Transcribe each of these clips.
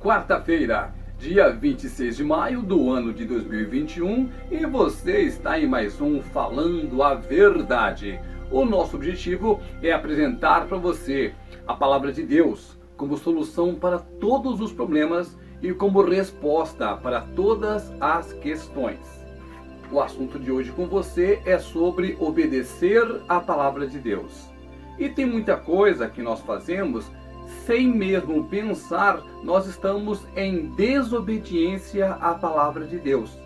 quarta-feira, dia 26 de maio do ano de 2021, e você está em mais um Falando a Verdade. O nosso objetivo é apresentar para você a palavra de Deus como solução para todos os problemas e como resposta para todas as questões. O assunto de hoje com você é sobre obedecer à palavra de Deus. E tem muita coisa que nós fazemos sem mesmo pensar, nós estamos em desobediência à palavra de Deus.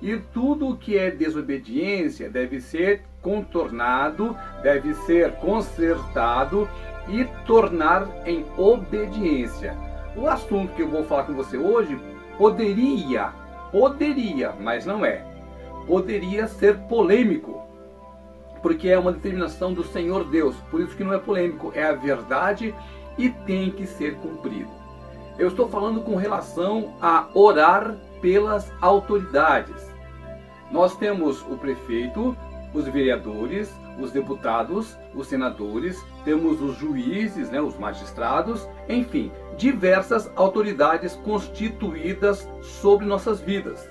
E tudo que é desobediência deve ser contornado, deve ser consertado e tornar em obediência. O assunto que eu vou falar com você hoje poderia, poderia, mas não é, poderia ser polêmico, porque é uma determinação do Senhor Deus. Por isso que não é polêmico, é a verdade e tem que ser cumprido. Eu estou falando com relação a orar pelas autoridades. Nós temos o prefeito, os vereadores, os deputados, os senadores, temos os juízes, né, os magistrados, enfim, diversas autoridades constituídas sobre nossas vidas.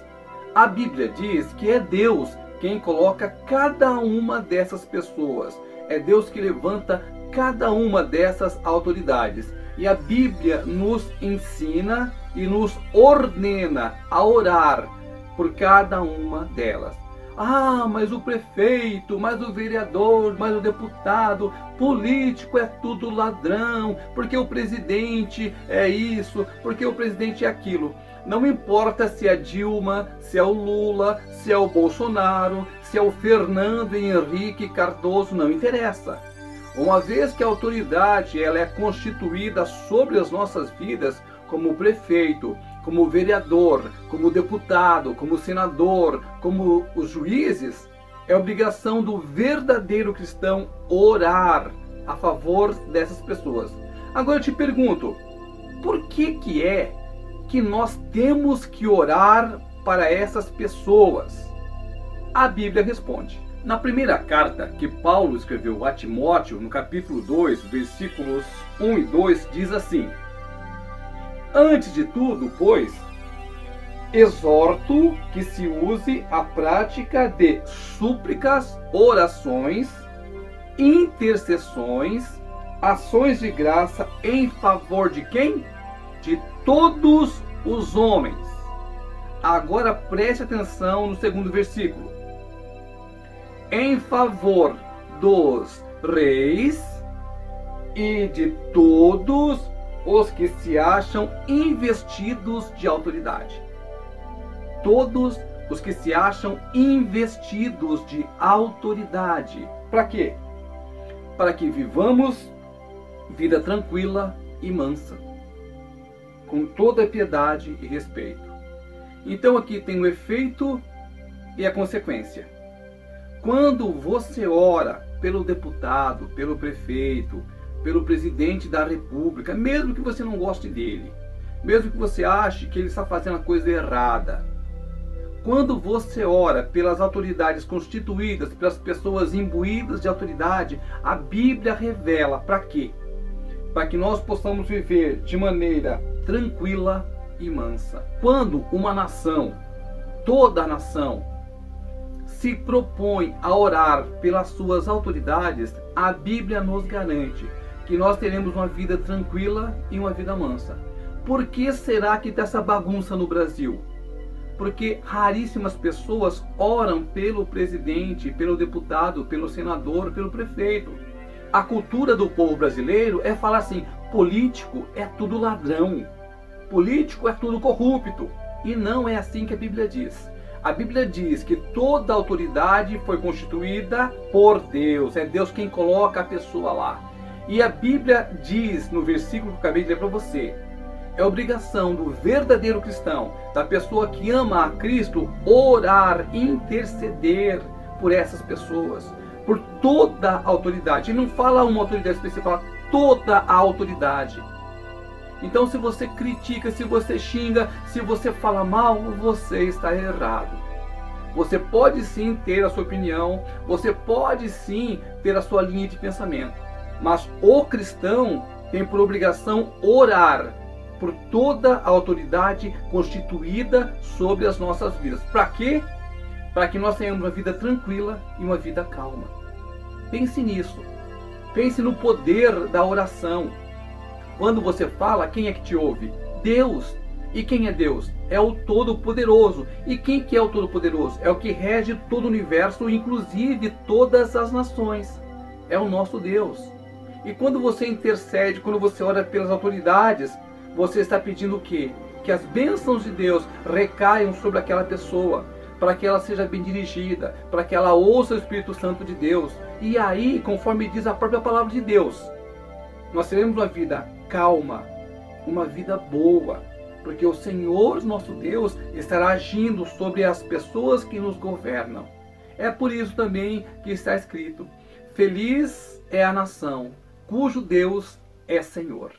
A Bíblia diz que é Deus quem coloca cada uma dessas pessoas. É Deus que levanta cada uma dessas autoridades. E a Bíblia nos ensina e nos ordena a orar por cada uma delas. Ah, mas o prefeito, mas o vereador, mas o deputado, político é tudo ladrão, porque o presidente é isso, porque o presidente é aquilo. Não importa se é Dilma, se é o Lula, se é o Bolsonaro, se é o Fernando Henrique Cardoso, não interessa. Uma vez que a autoridade ela é constituída sobre as nossas vidas, como prefeito, como vereador, como deputado, como senador, como os juízes, é obrigação do verdadeiro cristão orar a favor dessas pessoas. Agora eu te pergunto, por que que é que nós temos que orar para essas pessoas? A Bíblia responde. Na primeira carta que Paulo escreveu a Timóteo, no capítulo 2, versículos 1 e 2, diz assim: Antes de tudo, pois, exorto que se use a prática de súplicas, orações, intercessões, ações de graça em favor de quem? De todos os homens. Agora preste atenção no segundo versículo em favor dos reis e de todos os que se acham investidos de autoridade. Todos os que se acham investidos de autoridade. Para quê? Para que vivamos vida tranquila e mansa, com toda piedade e respeito. Então aqui tem o efeito e a consequência. Quando você ora pelo deputado, pelo prefeito, pelo presidente da república, mesmo que você não goste dele, mesmo que você ache que ele está fazendo a coisa errada, quando você ora pelas autoridades constituídas, pelas pessoas imbuídas de autoridade, a Bíblia revela para quê? Para que nós possamos viver de maneira tranquila e mansa. Quando uma nação, toda a nação, se propõe a orar pelas suas autoridades, a Bíblia nos garante que nós teremos uma vida tranquila e uma vida mansa. Por que será que está essa bagunça no Brasil? Porque raríssimas pessoas oram pelo presidente, pelo deputado, pelo senador, pelo prefeito. A cultura do povo brasileiro é falar assim: político é tudo ladrão, político é tudo corrupto. E não é assim que a Bíblia diz. A Bíblia diz que toda autoridade foi constituída por Deus. É Deus quem coloca a pessoa lá. E a Bíblia diz no versículo que eu acabei de ler para você: é obrigação do verdadeiro cristão, da pessoa que ama a Cristo, orar, interceder por essas pessoas, por toda a autoridade. E não fala uma autoridade específica, fala toda a autoridade. Então, se você critica, se você xinga, se você fala mal, você está errado. Você pode sim ter a sua opinião, você pode sim ter a sua linha de pensamento, mas o cristão tem por obrigação orar por toda a autoridade constituída sobre as nossas vidas. Para quê? Para que nós tenhamos uma vida tranquila e uma vida calma. Pense nisso. Pense no poder da oração. Quando você fala, quem é que te ouve? Deus. E quem é Deus? É o Todo-Poderoso. E quem que é o Todo-Poderoso? É o que rege todo o universo, inclusive todas as nações. É o nosso Deus. E quando você intercede, quando você ora pelas autoridades, você está pedindo o quê? Que as bênçãos de Deus recaiam sobre aquela pessoa, para que ela seja bem dirigida, para que ela ouça o Espírito Santo de Deus. E aí, conforme diz a própria palavra de Deus, nós teremos uma vida calma, uma vida boa, porque o Senhor, nosso Deus, estará agindo sobre as pessoas que nos governam. É por isso também que está escrito: Feliz é a nação cujo Deus é Senhor.